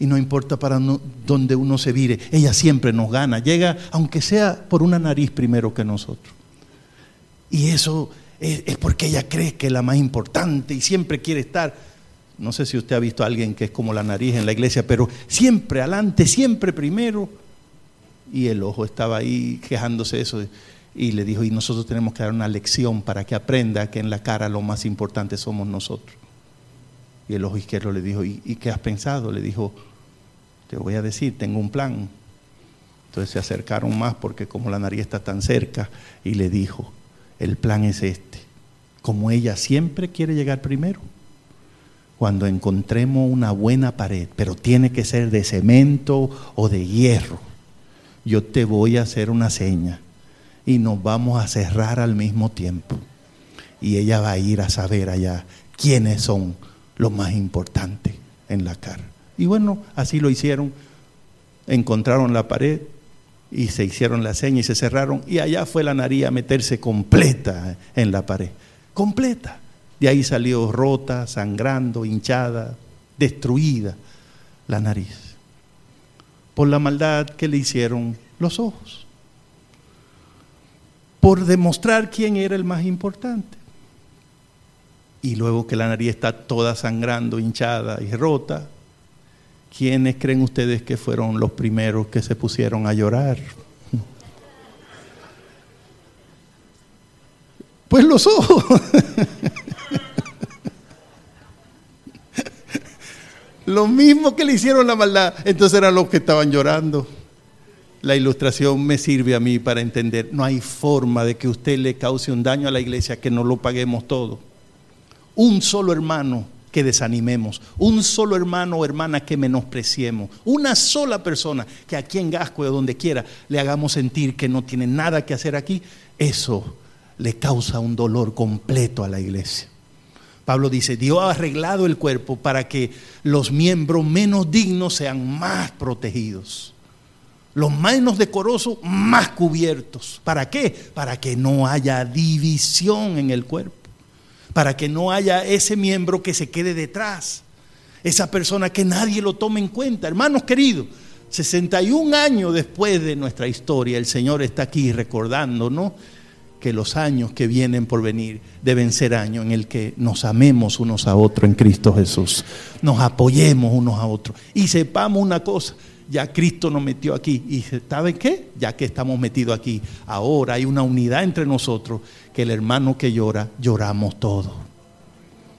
Y no importa para dónde uno se vire, ella siempre nos gana. Llega, aunque sea por una nariz primero que nosotros. Y eso es, es porque ella cree que es la más importante y siempre quiere estar. No sé si usted ha visto a alguien que es como la nariz en la iglesia, pero siempre adelante, siempre primero. Y el ojo estaba ahí quejándose de eso. Y le dijo, y nosotros tenemos que dar una lección para que aprenda que en la cara lo más importante somos nosotros. Y el ojo izquierdo le dijo, ¿y, qué has pensado? Le dijo, te voy a decir, tengo un plan. Entonces se acercaron más porque como la nariz está tan cerca y le dijo, el plan es este. Como ella siempre quiere llegar primero, cuando encontremos una buena pared, pero tiene que ser de cemento o de hierro, yo te voy a hacer una seña y nos vamos a cerrar al mismo tiempo. Y ella va a ir a saber allá quiénes son los más importantes en la cara. Y bueno, así lo hicieron. Encontraron la pared y se hicieron la seña y se cerraron. Y allá fue la nariz a meterse completa en la pared. Completa. De ahí salió rota, sangrando, hinchada, destruida la nariz. Por la maldad que le hicieron los ojos. Por demostrar quién era el más importante. Y luego que la nariz está toda sangrando, hinchada y rota, ¿quiénes creen ustedes que fueron los primeros que se pusieron a llorar? [LAUGHS] Pues los ojos. [LAUGHS] Lo mismo que le hicieron la maldad. Entonces eran los que estaban llorando. La ilustración me sirve a mí para entender. No hay forma de que usted le cause un daño a la iglesia que no lo paguemos todo. Un solo hermano que desanimemos, un solo hermano o hermana que menospreciemos, una sola persona que aquí en Gasco o donde quiera le hagamos sentir que no tiene nada que hacer aquí, eso le causa un dolor completo a la iglesia. Pablo dice, Dios ha arreglado el cuerpo para que los miembros menos dignos sean más protegidos. Los menos decorosos, más cubiertos. ¿Para qué? Para que no haya división en el cuerpo. Para que no haya ese miembro que se quede detrás. Esa persona que nadie lo tome en cuenta. Hermanos queridos, 61 años después de nuestra historia, el Señor está aquí recordándonos que los años que vienen por venir deben ser años en el que nos amemos unos a otros en Cristo Jesús, nos apoyemos unos a otros y sepamos una cosa, ya Cristo nos metió aquí y ¿saben qué? Ya que estamos metidos aquí, ahora hay una unidad entre nosotros, que el hermano que llora, lloramos todos.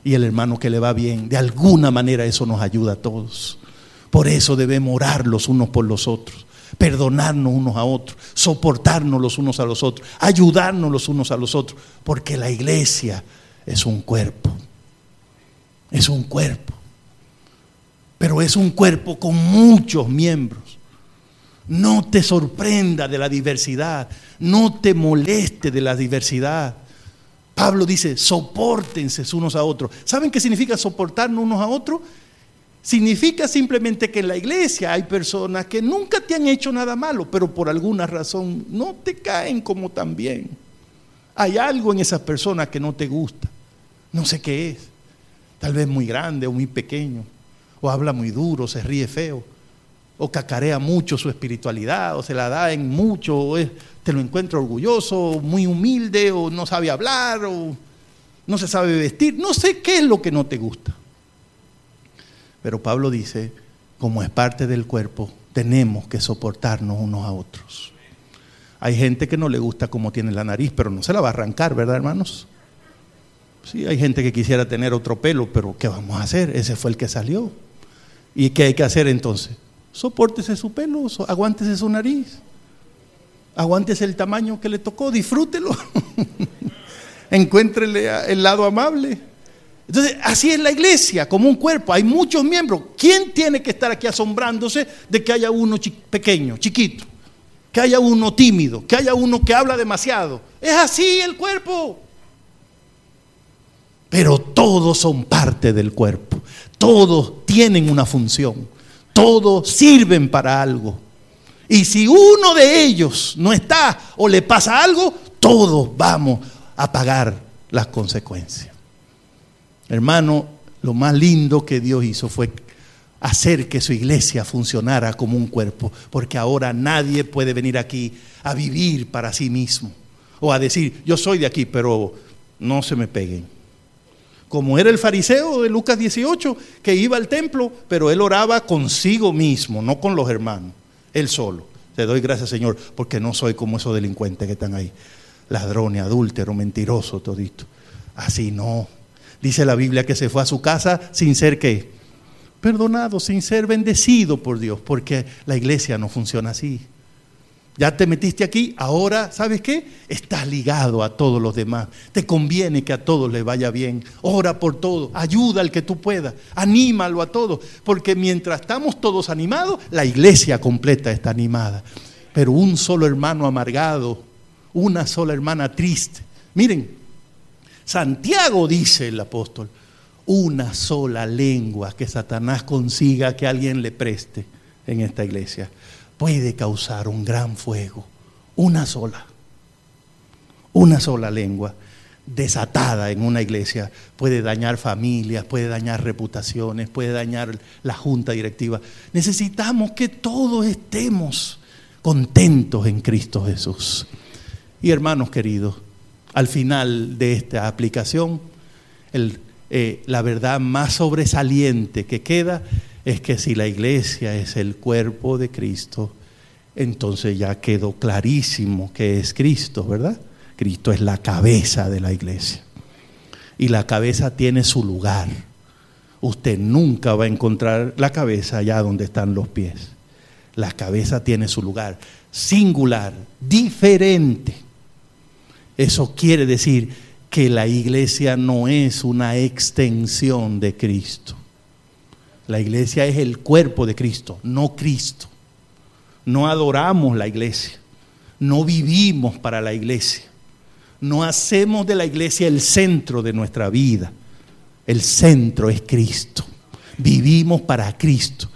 Y el hermano que le va bien, de alguna manera eso nos ayuda a todos. Por eso debemos orar los unos por los otros perdonarnos unos a otros, soportarnos los unos a los otros, ayudarnos los unos a los otros, porque la iglesia es un cuerpo, es un cuerpo, pero es un cuerpo con muchos miembros. No te sorprenda de la diversidad, no te moleste de la diversidad. Pablo dice, soportense unos a otros. ¿Saben qué significa soportarnos unos a otros? Significa simplemente que en la iglesia hay personas que nunca te han hecho nada malo, pero por alguna razón no te caen como tan bien. Hay algo en esas personas que no te gusta. No sé qué es. Tal vez muy grande o muy pequeño. O habla muy duro, se ríe feo. O cacarea mucho su espiritualidad, o se la da en mucho, o te lo encuentra orgulloso, muy humilde, o no sabe hablar, o no se sabe vestir. No sé qué es lo que no te gusta. Pero Pablo dice, como es parte del cuerpo, tenemos que soportarnos unos a otros. Hay gente que no le gusta cómo tiene la nariz, pero no se la va a arrancar, ¿verdad, hermanos? Sí, hay gente que quisiera tener otro pelo, pero ¿qué vamos a hacer? Ese fue el que salió. ¿Y qué hay que hacer entonces? Sopórtese su pelo, aguántese su nariz, aguántese el tamaño que le tocó, disfrútelo, [LAUGHS] encuéntrele el lado amable. Entonces, así es la iglesia, como un cuerpo, hay muchos miembros. ¿Quién tiene que estar aquí asombrándose de que haya uno pequeño, chiquito? Que haya uno tímido, que haya uno que habla demasiado. Es así el cuerpo. Pero todos son parte del cuerpo. Todos tienen una función. Todos sirven para algo. Y si uno de ellos no está o le pasa algo, todos vamos a pagar las consecuencias. Hermano, lo más lindo que Dios hizo fue hacer que su iglesia funcionara como un cuerpo, porque ahora nadie puede venir aquí a vivir para sí mismo o a decir, yo soy de aquí, pero no se me peguen. Como era el fariseo de Lucas 18, que iba al templo, pero él oraba consigo mismo, no con los hermanos, él solo. Te doy gracias, Señor, porque no soy como esos delincuentes que están ahí, ladrones, adúlteros, mentirosos, todito. Así no. Dice la Biblia que se fue a su casa sin ser qué? Perdonado, sin ser bendecido por Dios, porque la iglesia no funciona así. Ya te metiste aquí, ahora, ¿sabes qué? Estás ligado a todos los demás. Te conviene que a todos les vaya bien. Ora por todo, ayuda al que tú puedas, anímalo a todos, porque mientras estamos todos animados, la iglesia completa está animada. Pero un solo hermano amargado, una sola hermana triste. Miren, Santiago dice el apóstol, una sola lengua que Satanás consiga que alguien le preste en esta iglesia puede causar un gran fuego. Una sola. Una sola lengua desatada en una iglesia puede dañar familias, puede dañar reputaciones, puede dañar la junta directiva. Necesitamos que todos estemos contentos en Cristo Jesús. Y hermanos queridos, al final de esta aplicación, eh, la verdad más sobresaliente que queda es que si la iglesia es el cuerpo de Cristo, entonces ya quedó clarísimo que es Cristo, ¿verdad? Cristo es la cabeza de la iglesia. Y la cabeza tiene su lugar. Usted nunca va a encontrar la cabeza allá donde están los pies. La cabeza tiene su lugar, singular, diferente. Eso quiere decir que la iglesia no es una extensión de Cristo. La iglesia es el cuerpo de Cristo, no Cristo. No adoramos la iglesia, no vivimos para la iglesia, no hacemos de la iglesia el centro de nuestra vida. El centro es Cristo. Vivimos para Cristo.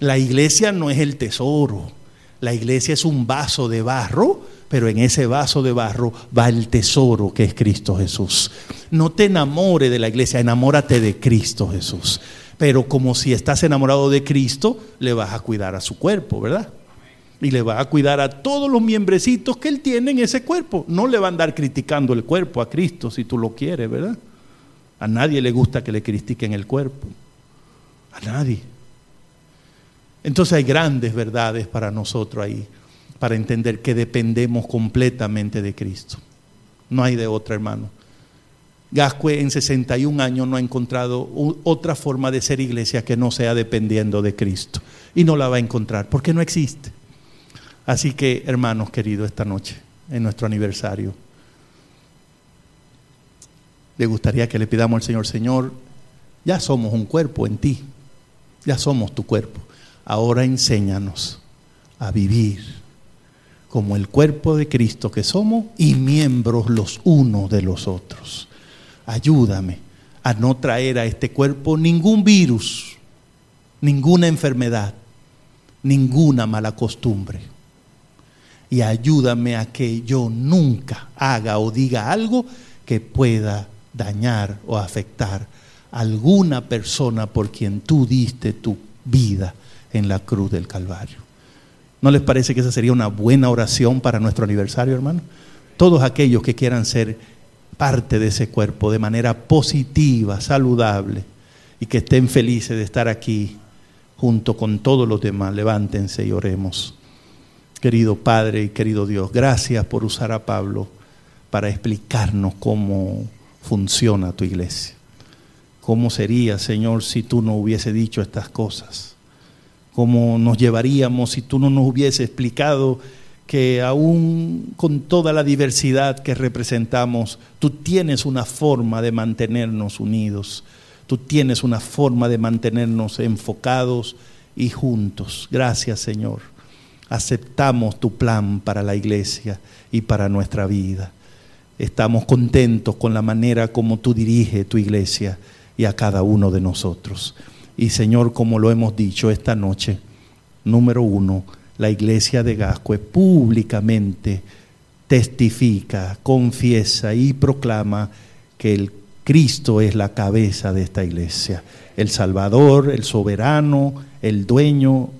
La iglesia no es el tesoro. La iglesia es un vaso de barro pero en ese vaso de barro va el tesoro que es Cristo Jesús. No te enamores de la iglesia, enamórate de Cristo Jesús. Pero como si estás enamorado de Cristo, le vas a cuidar a su cuerpo, ¿verdad? Y le vas a cuidar a todos los miembrecitos que él tiene en ese cuerpo. No le va a andar criticando el cuerpo a Cristo si tú lo quieres, ¿verdad? A nadie le gusta que le critiquen el cuerpo. A nadie. Entonces hay grandes verdades para nosotros ahí para entender que dependemos completamente de Cristo. No hay de otra, hermano. Gascue en 61 años no ha encontrado otra forma de ser iglesia que no sea dependiendo de Cristo. Y no la va a encontrar, porque no existe. Así que, hermanos queridos, esta noche, en nuestro aniversario, le gustaría que le pidamos al Señor, Señor, ya somos un cuerpo en ti, ya somos tu cuerpo. Ahora enséñanos a vivir como el cuerpo de Cristo que somos y miembros los unos de los otros. Ayúdame a no traer a este cuerpo ningún virus, ninguna enfermedad, ninguna mala costumbre. Y ayúdame a que yo nunca haga o diga algo que pueda dañar o afectar a alguna persona por quien tú diste tu vida en la cruz del Calvario. ¿No les parece que esa sería una buena oración para nuestro aniversario, hermano? Todos aquellos que quieran ser parte de ese cuerpo de manera positiva, saludable, y que estén felices de estar aquí junto con todos los demás. Levántense y oremos. Querido Padre y querido Dios, gracias por usar a Pablo para explicarnos cómo funciona tu iglesia. ¿Cómo sería, Señor, si tú no hubiese dicho estas cosas? ¿Cómo nos llevaríamos si tú no nos hubiese explicado que aún con toda la diversidad que representamos, tú tienes una forma de mantenernos unidos, tú tienes una forma de mantenernos enfocados y juntos. Gracias Señor. Aceptamos tu plan para la iglesia y para nuestra vida. Estamos contentos con la manera como tú diriges tu iglesia y a cada uno de nosotros. Y Señor, como lo hemos dicho esta noche, número uno, la iglesia de Gascue públicamente testifica, confiesa y proclama que el Cristo es la cabeza de esta iglesia, el Salvador, el soberano, el dueño,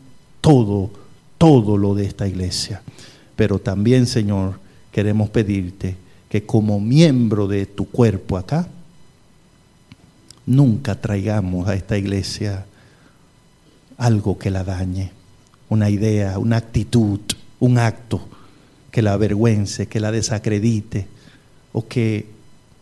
todo, todo lo de esta iglesia. Pero también, Señor, queremos pedirte que como miembro de tu cuerpo acá, nunca traigamos a esta iglesia algo que la dañe una idea, una actitud, un acto que la avergüence, que la desacredite o que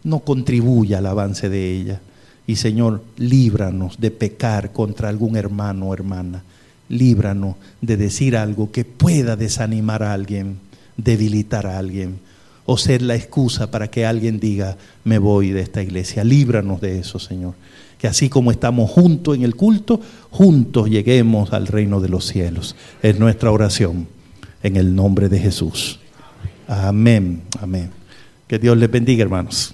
no contribuya al avance de ella. Y Señor, líbranos de pecar contra algún hermano o hermana. Líbranos de decir algo que pueda desanimar a alguien, debilitar a alguien o ser la excusa para que alguien diga, me voy de esta iglesia. Líbranos de eso, Señor que así como estamos juntos en el culto, juntos lleguemos al reino de los cielos. Es nuestra oración en el nombre de Jesús. Amén, amén. Que Dios les bendiga, hermanos.